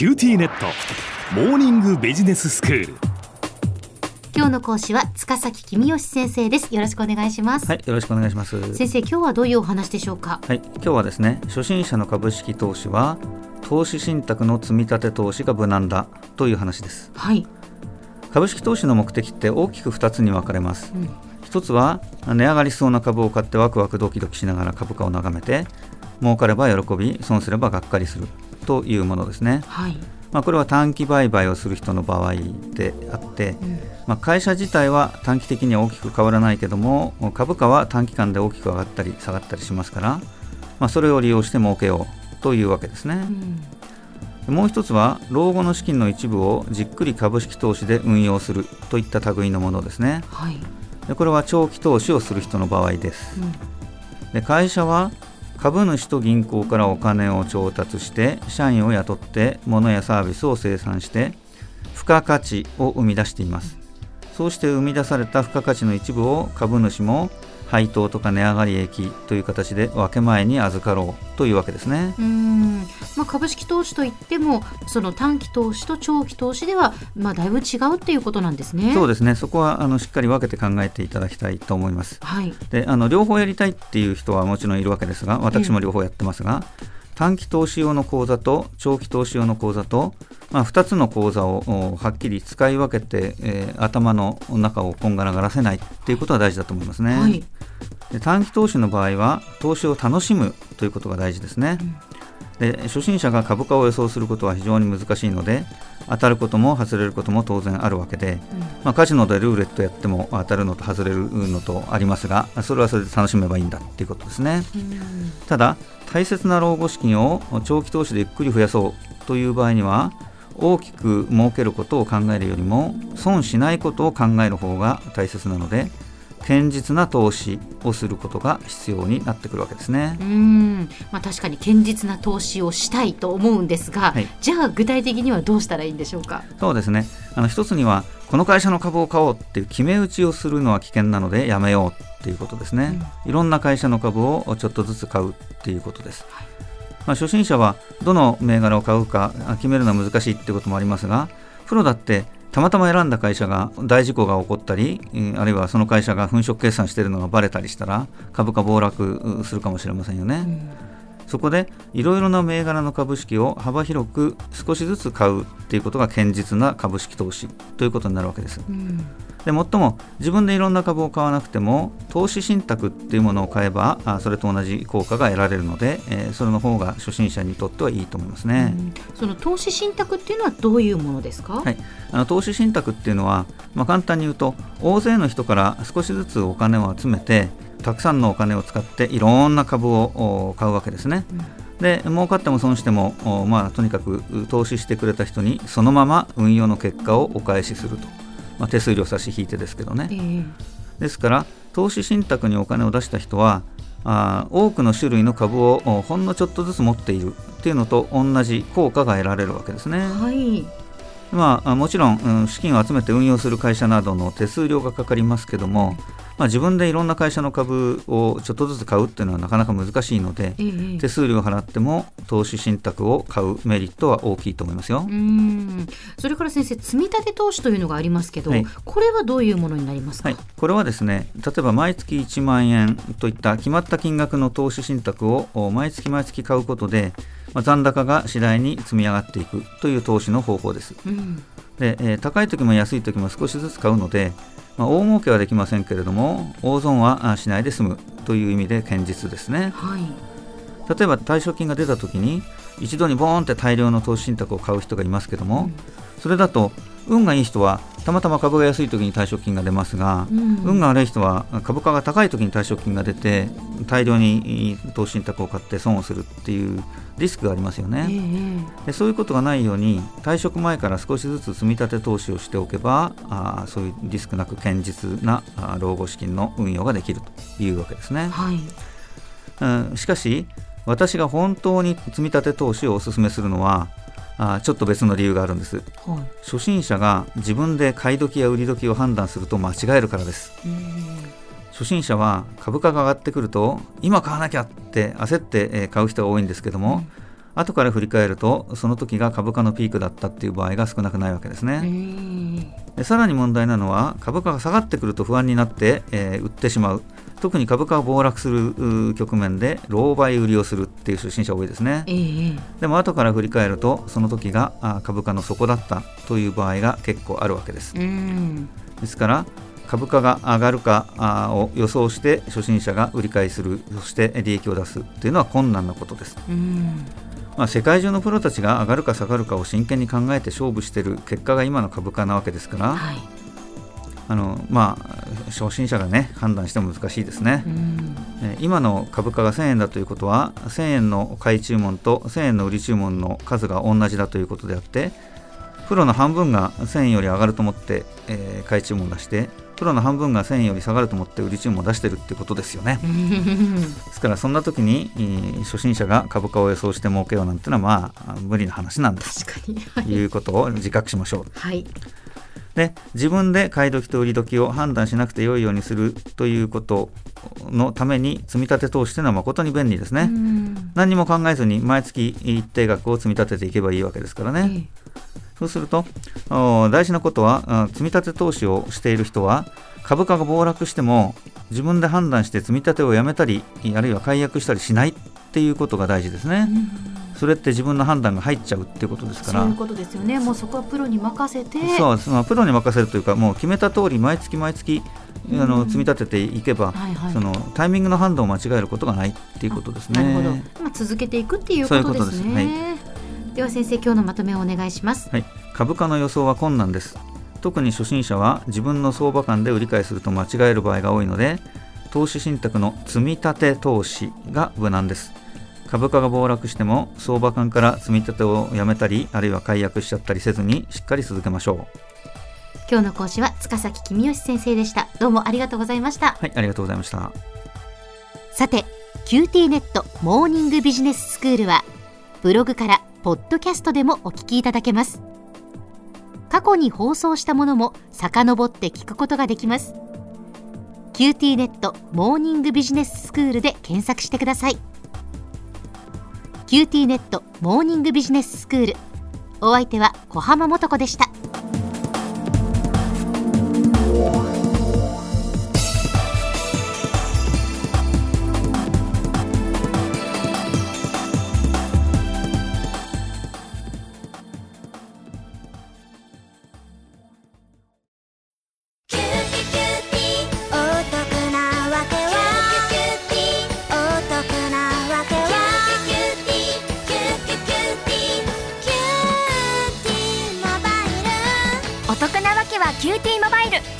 キューティーネットモーニングビジネススクール。今日の講師は塚崎君吉先生です。よろしくお願いします、はい、よろしくお願いします。先生今日はどういうお話でしょうか？はい、今日はですね、初心者の株式投資は投資信託の積み立て投資が無難だという話です。はい、株式投資の目的って大きく2つに分かれます。うん。一つは値上がりしそうな株を買ってワクワクドキドキしながら株価を眺めて儲かれば喜び損すればがっかりするというものですね。はい、まあ、これは短期売買をする人の場合であって、うんまあ、会社自体は短期的には大きく変わらないけども株価は短期間で大きく上がったり下がったりしますから、まあ、それを利用して儲けようというわけですねう。んもう一つは老後の資金の一部をじっくり株式投資で運用するといった類のものですね。はい、でこれは長期投資をする人の場合です。うんで会社は株主と銀行からお金を調達して社員を雇って物やサービスを生産して付加価値を生み出しています。そうして生み出された付加価値の一部を株主も配当とか値上がり益という形で分け前に預かろうというわけですね。うーん。まあ、株式投資といってもその短期投資と長期投資では、まあ、だいぶ違うっていうことなんですね。そうですね。そこはあのしっかり分けて考えていただきたいと思いますはい、であの両方やりたいっていう人はもちろんいるわけですが私も両方やってますが、短期投資用の口座と長期投資用の口座と、まあ、2つの口座をおはっきり使い分けて、えー頭の中をこんがらがらせないっていうことが大事だと思いますね、はい、で短期投資の場合は投資を楽しむということが大事ですね、で初心者が株価を予想することは非常に難しいので当たることも外れることも当然あるわけで、まあ、カジノでルーレットやっても当たるのと外れるのとありますがそれはそれで楽しめばいいんだっていうことですね。うん。ただ大切な老後資金を長期投資でゆっくり増やそうという場合には大きく儲けることを考えるよりも損しないことを考える方が大切なので堅実な投資をすることが必要になってくるわけですね。うーん。まあ、確かに堅実な投資をしたいと思うんですが、はい。じゃあ具体的にはどうしたらいいんでしょうか？そうですね。あの一つにはこの会社の株を買おうっていう決め打ちをするのは危険なのでやめようっていうことですね、いろんな会社の株をちょっとずつ買うっていうことです、まあ、初心者はどの銘柄を買うかあ決めるのは難しいってこともありますがプロだってたまたま選んだ会社が大事故が起こったり、えーあるいはその会社が粉飾決算しているのがバレたりしたら株価暴落うするかもしれませんよね、うんそこでいろいろな銘柄の株式を幅広く少しずつ買うっていうことが堅実な株式投資ということになるわけです。うんでもっとも自分でいろんな株を買わなくても投資信託っていうものを買えばあそれと同じ効果が得られるので、えーそれの方が初心者にとってはいいと思いますね。うんその投資信託っていうのはどういうものですか？はい、あの投資信託っていうのは、まあ、簡単に言うと大勢の人から少しずつお金を集めてたくさんのお金を使っていろんな株をお買うわけですね。で儲かっても損しても、おまあ、とにかく投資してくれた人にそのまま運用の結果をお返しすると、まあ、手数料差し引いてですけどねええですから投資信託にお金を出した人はあー多くの種類の株をおほんのちょっとずつ持っているっていうのと同じ効果が得られるわけですね。はい。まあ、あもちろん、うん資金を集めて運用する会社などの手数料がかかりますけども、まあ、自分でいろんな会社の株をちょっとずつ買うっていうのはなかなか難しいので、ええ手数料を払っても投資信託を買うメリットは大きいと思いますよう。んそれから先生積み立て投資というのがありますけど、はいこれはどういうものになりますか？はい、これはですね例えば毎月1万円といった決まった金額の投資信託をお毎月毎月買うことで、まあ、残高が次第に積み上がっていくという投資の方法です。うんで、えー高い時も安い時も少しずつ買うので、まあ、大儲けはできませんけれども大損はあしないで済むという意味で堅実ですねはい。例えば退職金が出た時に一度にボーンって大量の投資信託を買う人がいますけども、それだと運がいい人はたまたま株が安い時に退職金が出ますが、うん運が悪い人は株価が高い時に退職金が出て大量に投資信託を買って損をするっていうリスクがありますよね。ええでそういうことがないように退職前から少しずつ積み立て投資をしておけばあーそういうリスクなく堅実な老後資金の運用ができるというわけですね、はい。うん、しかし私が本当に積み立て投資をお勧めするのはあーちょっと別の理由があるんです。はい。初心者が自分で買い時や売り時を判断すると間違えるからです。うん。初心者は株価が上がってくると今買わなきゃって焦ってえー買う人が多いんですけども、後から振り返るとその時が株価のピークだったっていう場合が少なくないわけですね。でさらに問題なのは株価が下がってくると不安になって、えー、売ってしまう特に株価が暴落する局面で狼狽売りをするっていう初心者多いですね、えー、でも後から振り返るとその時が株価の底だったという場合が結構あるわけです、ですから株価が上がるかを予想して初心者が売り買いするそして利益を出すというのは困難なことです、まあ、世界中のプロたちが上がるか下がるかを真剣に考えて勝負している結果が今の株価なわけですから、はい、あのまあ、初心者がね判断しても難しいですね、え今の株価が1000円だということは1000円の買い注文と1000円の売り注文の数が同じだということであってプロの半分が1000円より上がると思って、えー、買い注文を出してプロの半分が1000円より下がると思って売り注文を出してるってことですよね。ですからそんな時に初心者が株価を予想して儲けようなんてのはまあ無理な話なんです。確かに、はい、いうことを自覚しましょう。はいで自分で買い時と売り時を判断しなくて良いようにするということのために積み立て投資というのは誠に便利ですね。何にも考えずに毎月一定額を積み立てていけばいいわけですからね。そうすると大事なことは積み立て投資をしている人は株価が暴落しても自分で判断して積み立てをやめたりあるいは解約したりしないっていうことが大事ですね。それって自分の判断が入っちゃうっていうことですから。そういうことですよね。もうそこはプロに任せて。そうです、まあ、プロに任せるというかもう決めた通り毎月毎月あの積み立てていけば、はいはい、そのタイミングの判断を間違えることがないっていうことですね。なるほど、まあ、続けていくっていうことですね。ううです。はい、では先生今日のまとめをお願いします。はい、株価の予想は困難です。特に初心者は自分の相場感で売り買いすると間違える場合が多いので投資信託の積み立て投資が無難です株価が暴落しても相場感から積み立てをやめたりあるいは解約しちゃったりせずにしっかり続けましょう。今日の講師は塚崎君吉先生でした。どうもありがとうございました。はいありがとうございました。さて QT ネットモーニングビジネススクールはブログからポッドキャストでもお聞きいただけます。過去に放送したものも遡って聞くことができます。QT ネットモーニングビジネススクールで検索してくださいキューティーネットモーニングビジネススクール。お相手は小浜も子でした。